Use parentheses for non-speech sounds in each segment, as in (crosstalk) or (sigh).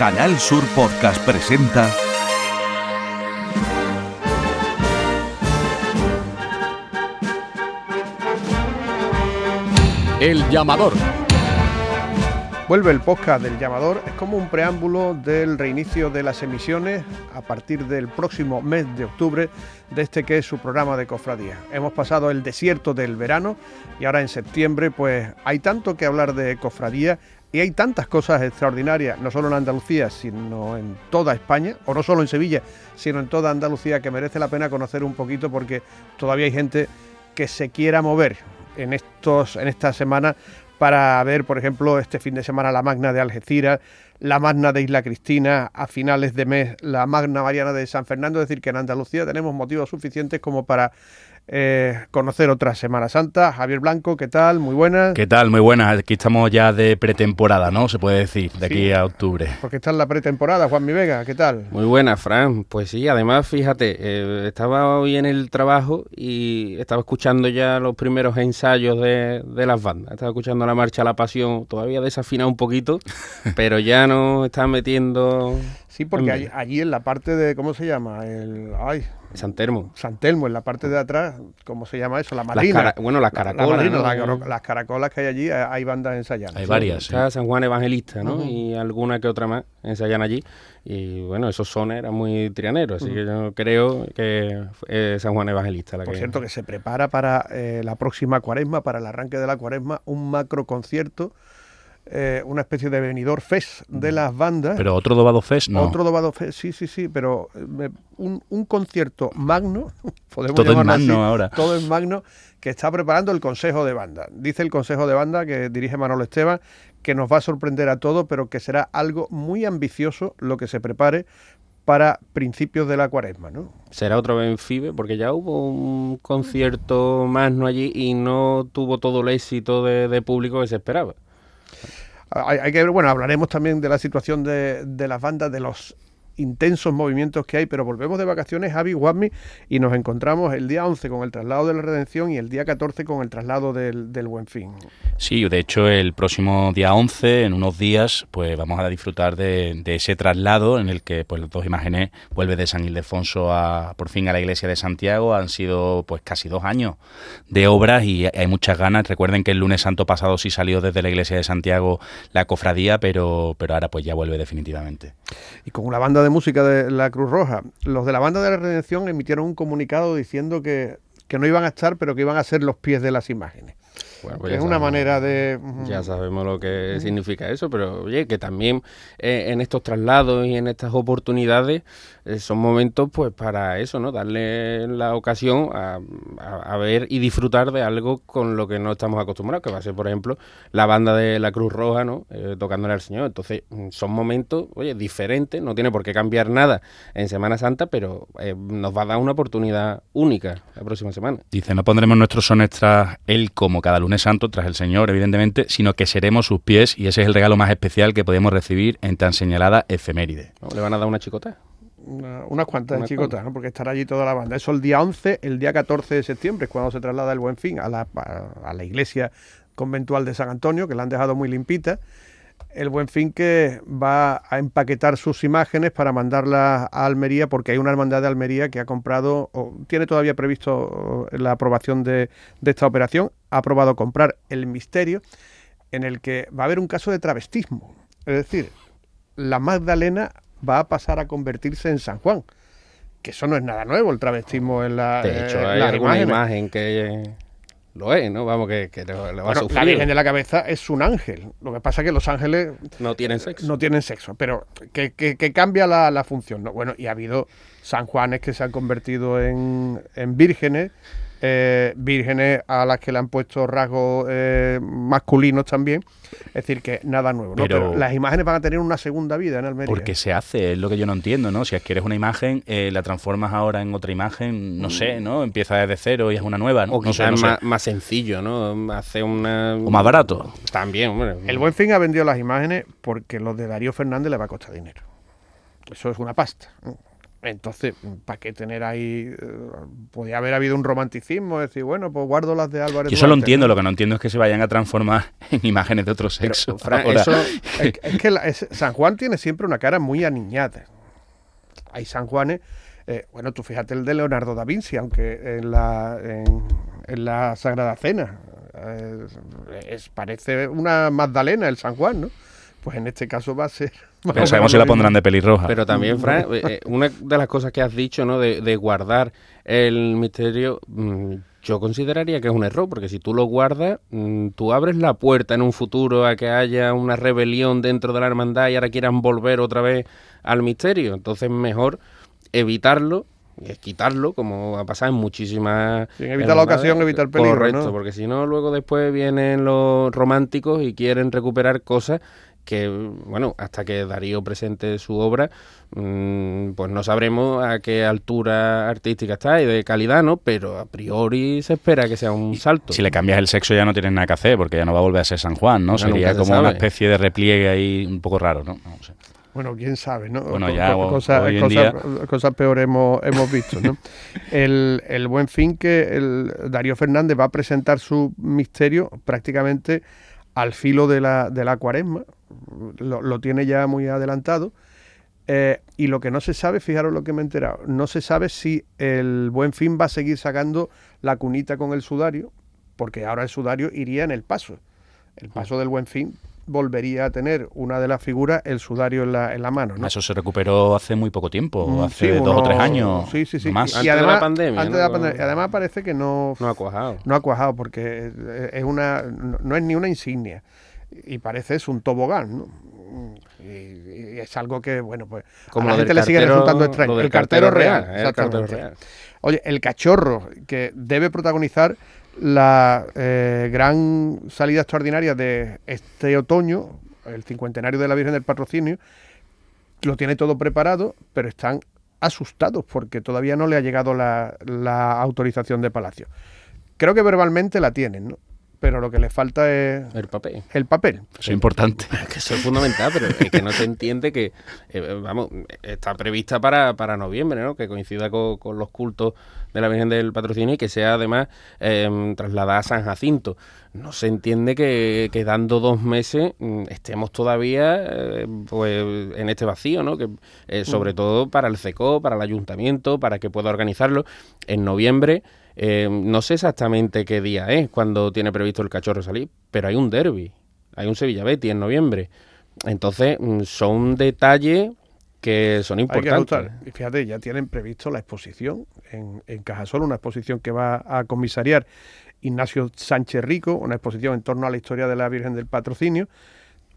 Canal Sur Podcast presenta El llamador. Vuelve el podcast del llamador, es como un preámbulo del reinicio de las emisiones a partir del próximo mes de octubre de este que es su programa de cofradía. Hemos pasado el desierto del verano y ahora en septiembre pues hay tanto que hablar de cofradía y hay tantas cosas extraordinarias, no solo en Andalucía, sino en toda España, o no solo en Sevilla, sino en toda Andalucía, que merece la pena conocer un poquito porque todavía hay gente que se quiera mover en, estos, en esta semana para ver, por ejemplo, este fin de semana la Magna de Algeciras, la Magna de Isla Cristina, a finales de mes la Magna Mariana de San Fernando, es decir, que en Andalucía tenemos motivos suficientes como para eh, conocer otra Semana Santa. Javier Blanco, ¿qué tal? Muy buenas. ¿Qué tal? Muy buenas. Aquí estamos ya de pretemporada, ¿no? Se puede decir, de aquí a octubre. Porque está en la pretemporada, Juan Mi Vega, ¿qué tal? Muy buena, Fran. Pues sí, además, fíjate, eh, estaba hoy en el trabajo y estaba escuchando ya los primeros ensayos de, de las bandas. Estaba escuchando la marcha La Pasión, todavía desafinado un poquito, (laughs) pero ya nos están metiendo Sí, porque allí, allí en la parte de, ¿cómo se llama? El, ay, San Termo. San Telmo, en la parte de atrás, ¿cómo se llama eso? La Las cara- bueno, las La- la caracolas. la caro- las caracolas que hay allí, eh, hay bandas ensayando. Hay varias, sí. Está San Juan Evangelista, ¿no? Y alguna que otra más ensayan allí. Y bueno, esos sones eran muy trianeros, así que yo creo que es San Juan Evangelista la Por que... cierto, que se prepara para eh, la próxima cuaresma, para el arranque de la cuaresma, un macro concierto, eh, una especie de venidor fest de las bandas. Pero otro Dobado Fest, no. Otro Dobado Fest, sí, sí, sí, pero eh, me- un, un concierto magno, (laughs) podemos Todo en llamarlo así, magno ahora. Todo en magno, que está preparando el Consejo de Banda. Dice el Consejo de Banda, que dirige Manolo Esteban, que nos va a sorprender a todos, pero que será algo muy ambicioso lo que se prepare para principios de la cuaresma, ¿no? será otro Benfibe, porque ya hubo un concierto más no allí y no tuvo todo el éxito de, de público que se esperaba. Hay, hay que bueno, hablaremos también de la situación de, de las bandas, de los intensos movimientos que hay, pero volvemos de vacaciones, Javi Guadmi, y nos encontramos el día 11 con el traslado de la Redención y el día 14 con el traslado del, del Buen Fin. Sí, de hecho el próximo día 11, en unos días, pues vamos a disfrutar de, de ese traslado en el que pues las dos imágenes vuelve de San Ildefonso a por fin a la iglesia de Santiago. Han sido pues casi dos años de obras y hay muchas ganas. Recuerden que el lunes santo pasado sí salió desde la iglesia de Santiago la cofradía, pero, pero ahora pues ya vuelve definitivamente. Y con la banda de música de la Cruz Roja, los de la banda de la Redención emitieron un comunicado diciendo que, que no iban a estar, pero que iban a ser los pies de las imágenes. Bueno, Que pues es una sabemos- manera de... Ya sabemos lo que significa eso, pero oye, que también eh, en estos traslados y en estas oportunidades eh, son momentos pues para eso, ¿no? Darle la ocasión a, a- a ver y disfrutar de algo con lo que no estamos acostumbrados, que va a ser, por ejemplo, la banda de la Cruz Roja, ¿no? Eh, tocándole al Señor. Entonces, mm, son momentos, oye, diferentes, no tiene por qué cambiar nada en Semana Santa, pero eh, nos va a dar una oportunidad única la próxima semana. Dice, no pondremos nuestros sones tras Él como cada lunes santo, tras el Señor, evidentemente, sino que seremos sus pies y ese es el regalo más especial que podemos recibir en tan señalada efeméride. ¿Le van a dar una chicota? Una- unas cuantas chicotas. ¿no? porque estará allí toda la banda. Eso el día 11, el día 14 de septiembre es cuando se traslada el Buen Fin a la, a, a la iglesia conventual de San Antonio, que la han dejado muy limpita. El Buen Fin que va a empaquetar sus imágenes para mandarlas a Almería, porque hay una hermandad de Almería que ha comprado, o tiene todavía previsto eh, la aprobación de, de esta operación, ha aprobado comprar el misterio, en el que va a haber un caso de travestismo. Es decir, la Magdalena va a pasar a convertirse en San Juan. Que eso no es nada nuevo, el travestismo en la. De hecho, eh, hay alguna imágenes. imagen que lo es, ¿no? Vamos, que, que le, va a sufrir. la Virgen de la Cabeza es un ángel. Lo que pasa es que los ángeles No tienen sexo. no tienen sexo, pero que, que- que cambia la, la función. ¿no? Bueno, y ha habido San Juanes que se han convertido en, en vírgenes, eh, vírgenes a las que le han puesto rasgos eh, masculinos también. Es decir, que nada nuevo. ¿no? Pero- las imágenes van a tener una segunda vida en Almería. Porque se hace, es lo que yo no entiendo, ¿no? Si es que eres una imagen, eh, la transformas ahora en otra imagen, no sé, ¿no? Empieza desde cero y es una nueva, ¿no? O no sé, no sé. más, sencillo, ¿no? Hacer una... O más barato. También, hombre. El Buen Fin ha vendido las imágenes porque los de Darío Fernández le va a costar dinero. Eso es una pasta. ¿no? Entonces, ¿para qué tener ahí? Eh, podría haber habido un romanticismo, decir, bueno, pues guardo las de Álvarez. Yo eso lo entiendo, lo que no entiendo es que se vayan a transformar (laughs) en imágenes de otro sexo. (laughs) es, que San Juan tiene siempre una cara muy aniñada. Hay San Juanes, eh, bueno, tú fíjate el de Leonardo da Vinci, aunque en la, en, la Sagrada Cena eh, es, parece una Magdalena el San Juan, ¿no? Pues en este caso va a ser pero sabemos si la pondrán de pelirroja. Pero también, Fran, eh, eh, una de las cosas que has dicho, ¿no? De, guardar el misterio, mm, yo consideraría que es un error, porque si tú lo guardas, mm, tú abres la puerta en un futuro a que haya una rebelión dentro de la hermandad y ahora quieran volver otra vez al misterio. Entonces, mejor evitarlo es quitarlo, como ha pasado en muchísimas. Sin evitar la ocasión, evitar el peligro. Correcto, porque si no, luego después vienen los románticos y quieren recuperar cosas que, bueno, hasta que Darío presente su obra, mm, pues no sabremos a qué altura artística está y de calidad, ¿no? Pero a priori se espera que sea un salto. Si le cambias el sexo ya no tienes nada que hacer, porque ya no va a volver a ser San Juan, ¿no? Sería como una especie de repliegue ahí un poco raro, ¿no? Bueno, quién sabe, ¿no? Bueno, ya cosas, peores hemos, hemos visto, ¿no? (laughs) el, el buen fin que el Darío Fernández va a presentar su misterio prácticamente al filo de la, de la cuaresma, lo, tiene ya muy adelantado. Eh, y lo que no se sabe, fijaros lo que me he enterado, no se sabe si el buen fin va a seguir sacando la cunita con el sudario, porque ahora el sudario iría en el paso. El paso del buen fin volvería a tener una de las figuras el sudario en la, en la mano. Eso se recuperó hace muy poco tiempo, mm, hace dos o tres años. Sí, sí, sí. Más. Y, además, de la pandemia. Antes de la pandemia. Y además parece que no, no ha cuajado. No ha cuajado porque es una, no es ni una insignia y parece es un tobogán, ¿no? Y, es algo que, bueno, pues Como a la gente le sigue resultando extraño. El cartero, real, real, Oye, el cachorro que debe protagonizar la eh, gran salida extraordinaria de este otoño, el cincuentenario de la Virgen del Patrocinio, lo tiene todo preparado, pero están asustados porque todavía no le ha llegado la, la autorización de Palacio. Creo que verbalmente la tienen, ¿no? Pero lo que le falta es el papel. El papel. Eso es importante. (laughs) Que eso es fundamental, pero es que no se entiende que, eh, vamos, está prevista para, para noviembre, ¿no? Que coincida con, los cultos de la Virgen del Patrocinio y que sea además em, trasladada a San Jacinto. No se entiende que, dando dos meses mm, estemos todavía eh, pues, en este vacío, ¿no? Que, eh, sobre mm. todo para el CECO, para el ayuntamiento, para que pueda organizarlo. En noviembre eh, no sé exactamente qué día es cuando tiene previsto el cachorro salir, pero hay un derby, hay un Sevilla Betty en noviembre. Entonces, mm, son detalles que son importantes. y fíjate, ya tienen previsto la exposición en, en Cajasol, una exposición que va a comisariar Ignacio Sánchez Rico, una exposición en torno a la historia de la Virgen del Patrocinio.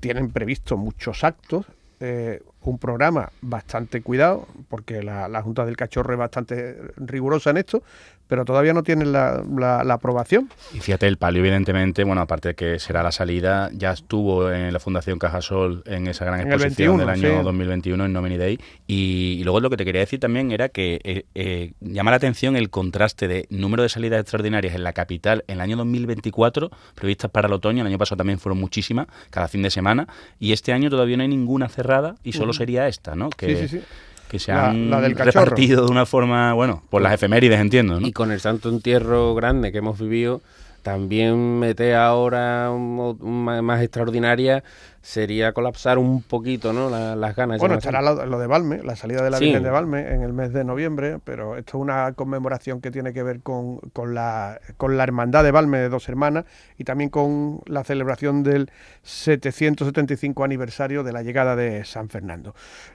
Tienen previsto muchos actos, eh, un programa bastante cuidado, porque la, la, Junta del Cachorro es bastante rigurosa en esto, pero todavía no tienen la, la, aprobación. Y fíjate, el palio, evidentemente, bueno, aparte de que será la salida, ya estuvo en la Fundación Cajasol en esa gran exposición del año 2021 en Nomini Day. Y, luego lo que te quería decir también era que eh, eh, llama la atención el contraste de número de salidas extraordinarias en la capital en el año 2024, previstas para el otoño, el año pasado también fueron muchísimas, cada fin de semana, y este año todavía no hay ninguna cerrada y solo sería esta, ¿no? Que, sí, sí, sí que se han repartido de una forma, bueno, por las efemérides, entiendo. ¿no? Y con el santo entierro grande que hemos vivido, también mete ahora más extraordinaria sería colapsar un poquito ¿no? las ganas. Bueno, estará lo, de Valme, la salida de la Virgen de Valme en el mes de noviembre, pero esto es una conmemoración que tiene que ver con, con, la, con la hermandad de Valme de dos hermanas y también con la celebración del 775 aniversario de la llegada de San Fernando.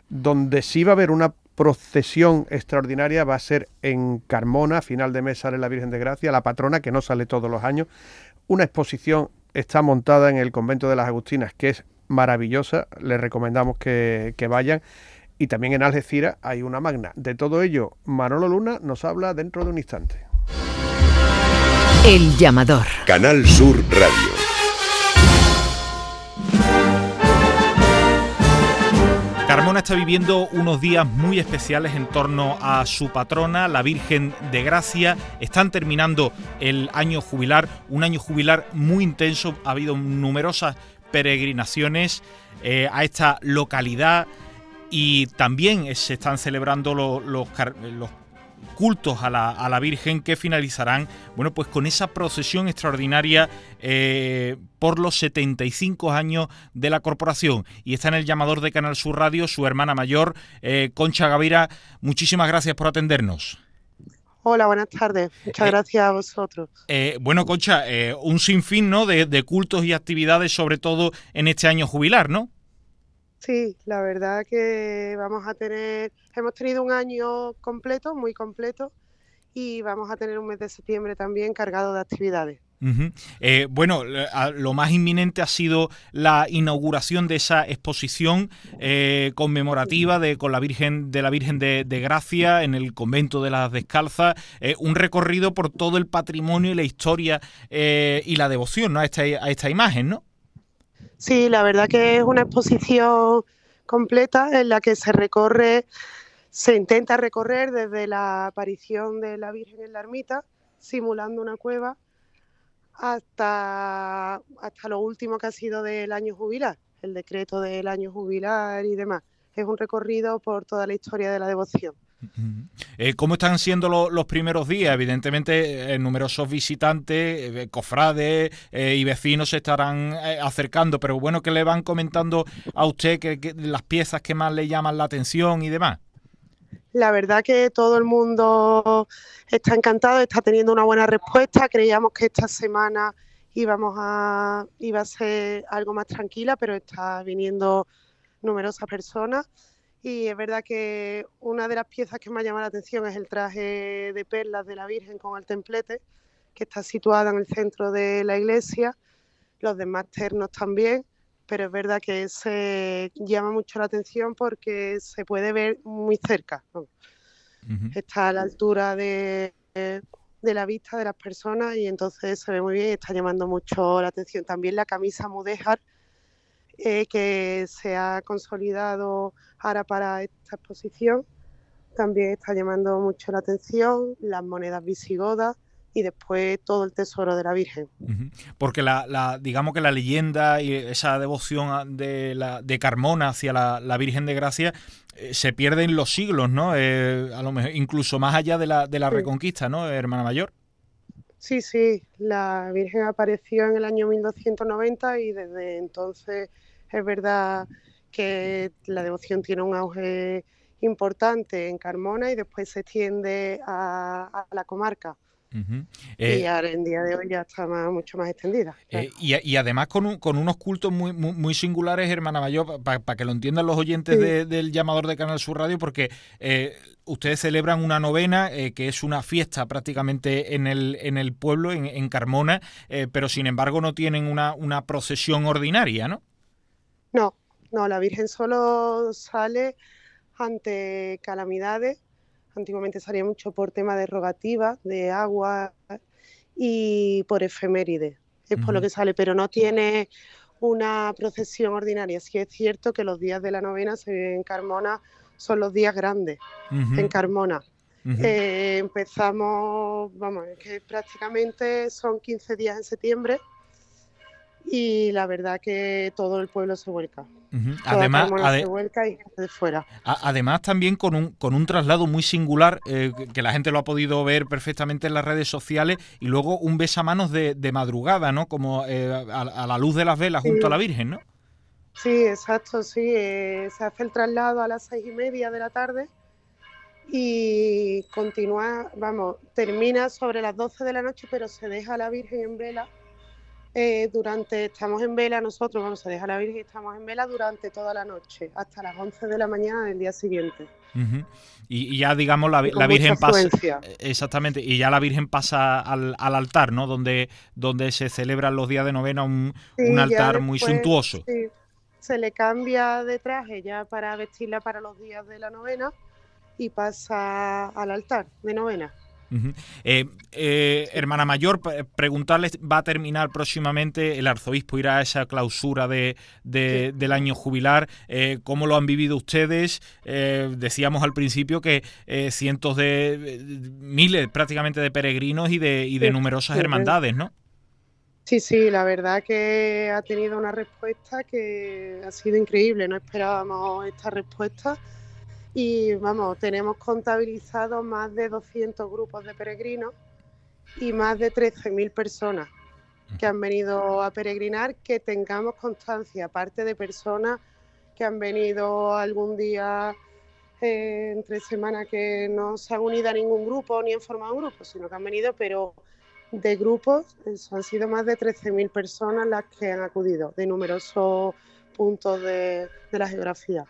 Donde sí va a haber una procesión extraordinaria va a ser en Carmona, final de mes sale la Virgen de Gracia, la patrona que no sale todos los años, una exposición está montada en el convento de las Agustinas que es maravillosa, les recomendamos que, vayan. Y también en Algeciras hay una magna. De todo ello, Manolo Luna nos habla dentro de un instante. El llamador. Canal Sur Radio. Está viviendo unos días muy especiales en torno a su patrona, la Virgen de Gracia. Están terminando el año jubilar, un año jubilar muy intenso. Ha habido numerosas peregrinaciones eh, a esta localidad y también se están celebrando los, los, cultos a la, a la, Virgen que finalizarán, bueno, pues con esa procesión extraordinaria eh, por los 75 años de la corporación. Y está en el llamador de Canal Sur Radio su hermana mayor, eh, Concha Gavira. Muchísimas gracias por atendernos. Hola, buenas tardes. Muchas eh, gracias a vosotros. bueno, Concha, un sinfín ¿no? De, de cultos y actividades, sobre todo en este año jubilar, ¿no? Sí, la verdad que vamos a tener, hemos tenido un año completo, muy completo, y vamos a tener un mes de septiembre también cargado de actividades. Eh, bueno, lo más inminente ha sido la inauguración de esa exposición eh, conmemorativa de, con la Virgen de la Virgen de, Gracia en el convento de las Descalzas, eh, un recorrido por todo el patrimonio y la historia y la devoción a, esta, a esta imagen, ¿no? Sí, la verdad que es una exposición completa en la que se recorre, se intenta recorrer desde la aparición de la Virgen en la ermita, simulando una cueva, hasta, hasta lo último que ha sido del año jubilar, el decreto del año jubilar y demás. Es un recorrido por toda la historia de la devoción. Eh, ¿Cómo están siendo los primeros días? Evidentemente, eh, numerosos visitantes, eh, cofrades y vecinos se estarán acercando, pero bueno, que le van comentando a usted que, las piezas que más le llaman la atención y demás? La verdad que todo el mundo está encantado, está teniendo una buena respuesta. Creíamos que esta semana íbamos a, iba a ser algo más tranquila, pero está viniendo numerosas personas y es verdad que una de las piezas que me llama la atención es el traje de perlas de la Virgen con el templete, que está situada en el centro de la iglesia. Los demás ternos también, pero es verdad que se llama mucho la atención porque se puede ver muy cerca. Está a la altura de, de, la vista de las personas y entonces se ve muy bien y está llamando mucho la atención. También la camisa mudéjar eh, que se ha consolidado ahora para esta exposición. También está llamando mucho la atención las monedas visigodas y después todo el tesoro de la Virgen. Porque la, digamos que la leyenda y esa devoción de, la, de Carmona hacia la, Virgen de Gracia eh, se pierde en los siglos, ¿no? Eh, a lo mejor incluso más allá de la, de la Reconquista, ¿no, hermana mayor? Sí, sí, la Virgen apareció en el año 1290 y desde entonces es verdad que la devoción tiene un auge importante en Carmona y después se extiende a, la comarca. y eh, ahora en día de hoy ya está mucho más extendida. Eh, y, además con, con unos cultos muy, muy, singulares, hermana Mayor, para que lo entiendan los oyentes del llamador de Canal Sur Radio, porque eh, ustedes celebran una novena, que es una fiesta prácticamente en el, en el pueblo, en, en Carmona, pero sin embargo no tienen una, una procesión ordinaria, ¿no? No, no, la Virgen solo sale ante calamidades. Antiguamente salía mucho por tema de rogativa, de agua y por efemérides. Es por lo que sale, pero no tiene una procesión ordinaria. Sí es cierto que los días de la novena en Carmona son los días grandes en Carmona. Eh, empezamos, vamos, es que prácticamente son 15 días en septiembre y la verdad que todo el pueblo se vuelca. Además, se vuelca y de fuera. además también con un, con un traslado muy singular eh, que la gente lo ha podido ver perfectamente en las redes sociales y luego un besamanos de, de madrugada, ¿no? Como eh, a, la luz de las velas junto a la Virgen, ¿no? Sí, exacto, sí. Eh, se hace el traslado a las seis y media de la tarde y continúa, vamos, termina sobre las doce de la noche, pero se deja a la Virgen en vela eh, durante, estamos en vela nosotros, vamos a dejar la Virgen, estamos en vela durante toda la noche, hasta las 11 de la mañana del día siguiente. y, ya digamos la, Virgen pasa eh, exactamente y ya la Virgen pasa al, altar no donde donde se celebran los días de novena un, altar muy suntuoso. se le cambia de traje ya para vestirla para los días de la novena y pasa al altar de novena eh, eh, hermana mayor, preguntarles, va a terminar próximamente, el arzobispo irá a esa clausura de, del año jubilar, eh, ¿cómo lo han vivido ustedes? decíamos al principio que cientos de, miles prácticamente de peregrinos y de, y de numerosas hermandades, ¿no? Sí, sí, la verdad que ha tenido una respuesta que ha sido increíble, no esperábamos esta respuesta y vamos, tenemos contabilizado más de 200 grupos de peregrinos y más de 13.000 personas que han venido a peregrinar, que tengamos constancia, aparte de personas que han venido algún día eh, entre semanas que no se han unido a ningún grupo ni han formado un grupo, sino que han venido, pero de grupos, han sido más de 13.000 personas las que han acudido de numerosos puntos de la geografía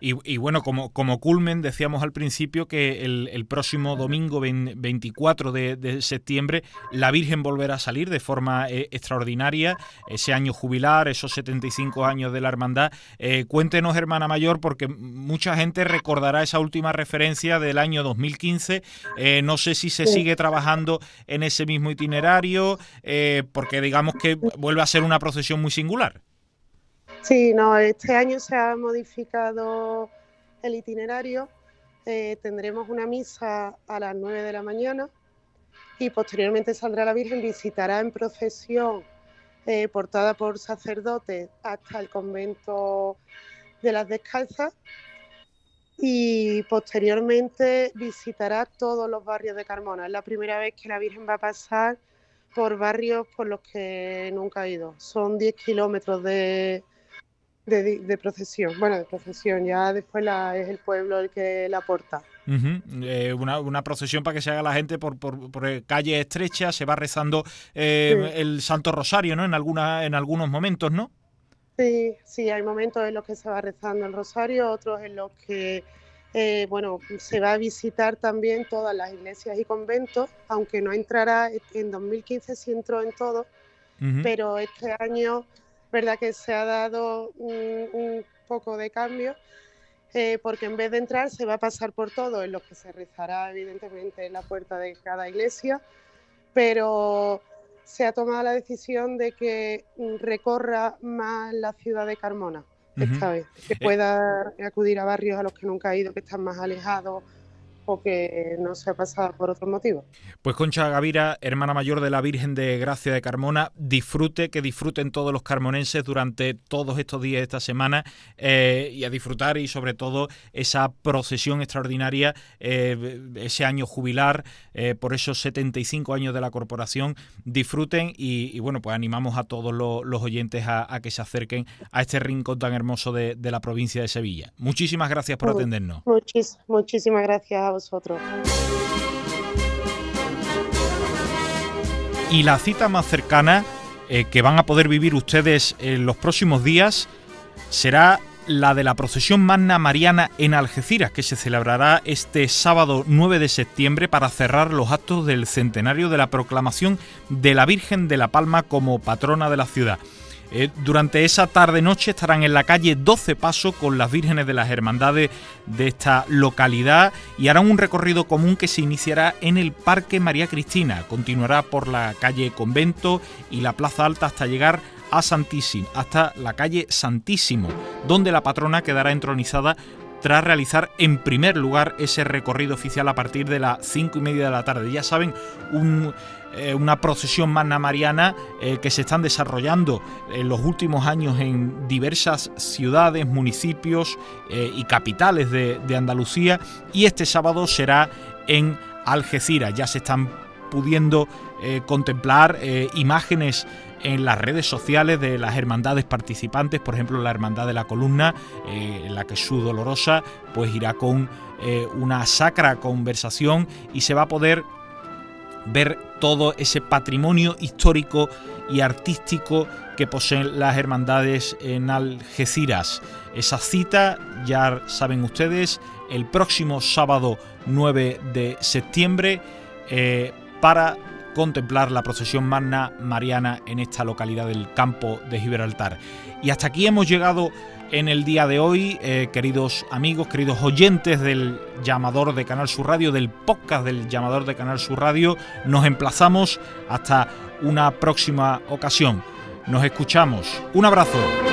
y, bueno, como, como culmen, decíamos al principio que el, próximo domingo 24 de, septiembre la Virgen volverá a salir de forma eh, extraordinaria, ese año jubilar, esos 75 años de la hermandad. Eh, cuéntenos, hermana mayor, porque mucha gente recordará esa última referencia del año 2015. Eh, no sé si se sigue trabajando en ese mismo itinerario, porque digamos que vuelve a ser una procesión muy singular. Sí, no, este año se ha modificado el itinerario. Eh, tendremos una misa a las 9 de la mañana y posteriormente saldrá la Virgen, visitará en procesión eh, portada por sacerdotes hasta el convento de las Descalzas y posteriormente visitará todos los barrios de Carmona. Es la primera vez que la Virgen va a pasar por barrios por los que nunca ha ido. Son 10 kilómetros de, de, procesión. Bueno, de procesión, ya después la, es el pueblo el que la porta. Eh, una, procesión para que se haga la gente por, por, por calles estrechas, se va rezando eh, el Santo Rosario, ¿no? En, alguna, en algunos momentos, ¿no? Sí, sí, hay momentos en los que se va rezando el Rosario, otros en los que, eh, bueno, se va a visitar también todas las iglesias y conventos, aunque no entrará, en 2015 sí entró en todo, pero este año verdad que se ha dado un, poco de cambio, eh, porque en vez de entrar se va a pasar por todo, en lo que se rezará evidentemente en la puerta de cada iglesia, pero se ha tomado la decisión de que recorra más la ciudad de Carmona esta vez, que eh, pueda acudir a barrios a los que nunca ha ido, que están más alejados o que no se ha pasado por otro motivo. Pues Concha Gavira, hermana mayor de la Virgen de Gracia de Carmona, disfrute, que disfruten todos los carmonenses durante todos estos días de esta semana eh, y a disfrutar y sobre todo esa procesión extraordinaria, eh, ese año jubilar eh, por esos 75 años de la corporación. Disfruten y, bueno, pues animamos a todos los, oyentes a, que se acerquen a este rincón tan hermoso de, la provincia de Sevilla. Muchísimas gracias por atendernos. muchísimas gracias a y la cita más cercana eh, que van a poder vivir ustedes en los próximos días será la de la procesión magna mariana en Algeciras, que se celebrará este sábado 9 de septiembre para cerrar los actos del centenario de la proclamación de la Virgen de la Palma como patrona de la ciudad. Eh, durante esa tarde-noche estarán en la calle 12 Paso con las vírgenes de las hermandades de esta localidad y harán un recorrido común que se iniciará en el Parque María Cristina, continuará por la calle Convento y la Plaza Alta hasta llegar a Santísimo, hasta la calle Santísimo, donde la patrona quedará entronizada tras realizar en primer lugar ese recorrido oficial a partir de las 5 y media de la tarde. Ya saben, un eh, una procesión magna mariana eh, que se están desarrollando en los últimos años en diversas ciudades, municipios eh, y capitales de, Andalucía y este sábado será en Algeciras. Ya se están pudiendo contemplar imágenes en las redes sociales de las hermandades participantes, por ejemplo la Hermandad de la Columna, en la que su dolorosa pues irá con una sacra conversación y se va a poder ver todo ese patrimonio histórico y artístico que poseen las hermandades en Algeciras. Esa cita, ya saben ustedes, el próximo sábado 9 de septiembre eh, para contemplar la procesión magna mariana en esta localidad del campo de Gibraltar. Y hasta aquí hemos llegado en el día de hoy, eh, queridos amigos, queridos oyentes del llamador de Canal Sur Radio, del podcast del llamador de Canal Sur Radio. Nos emplazamos hasta una próxima ocasión. Nos escuchamos. Un abrazo.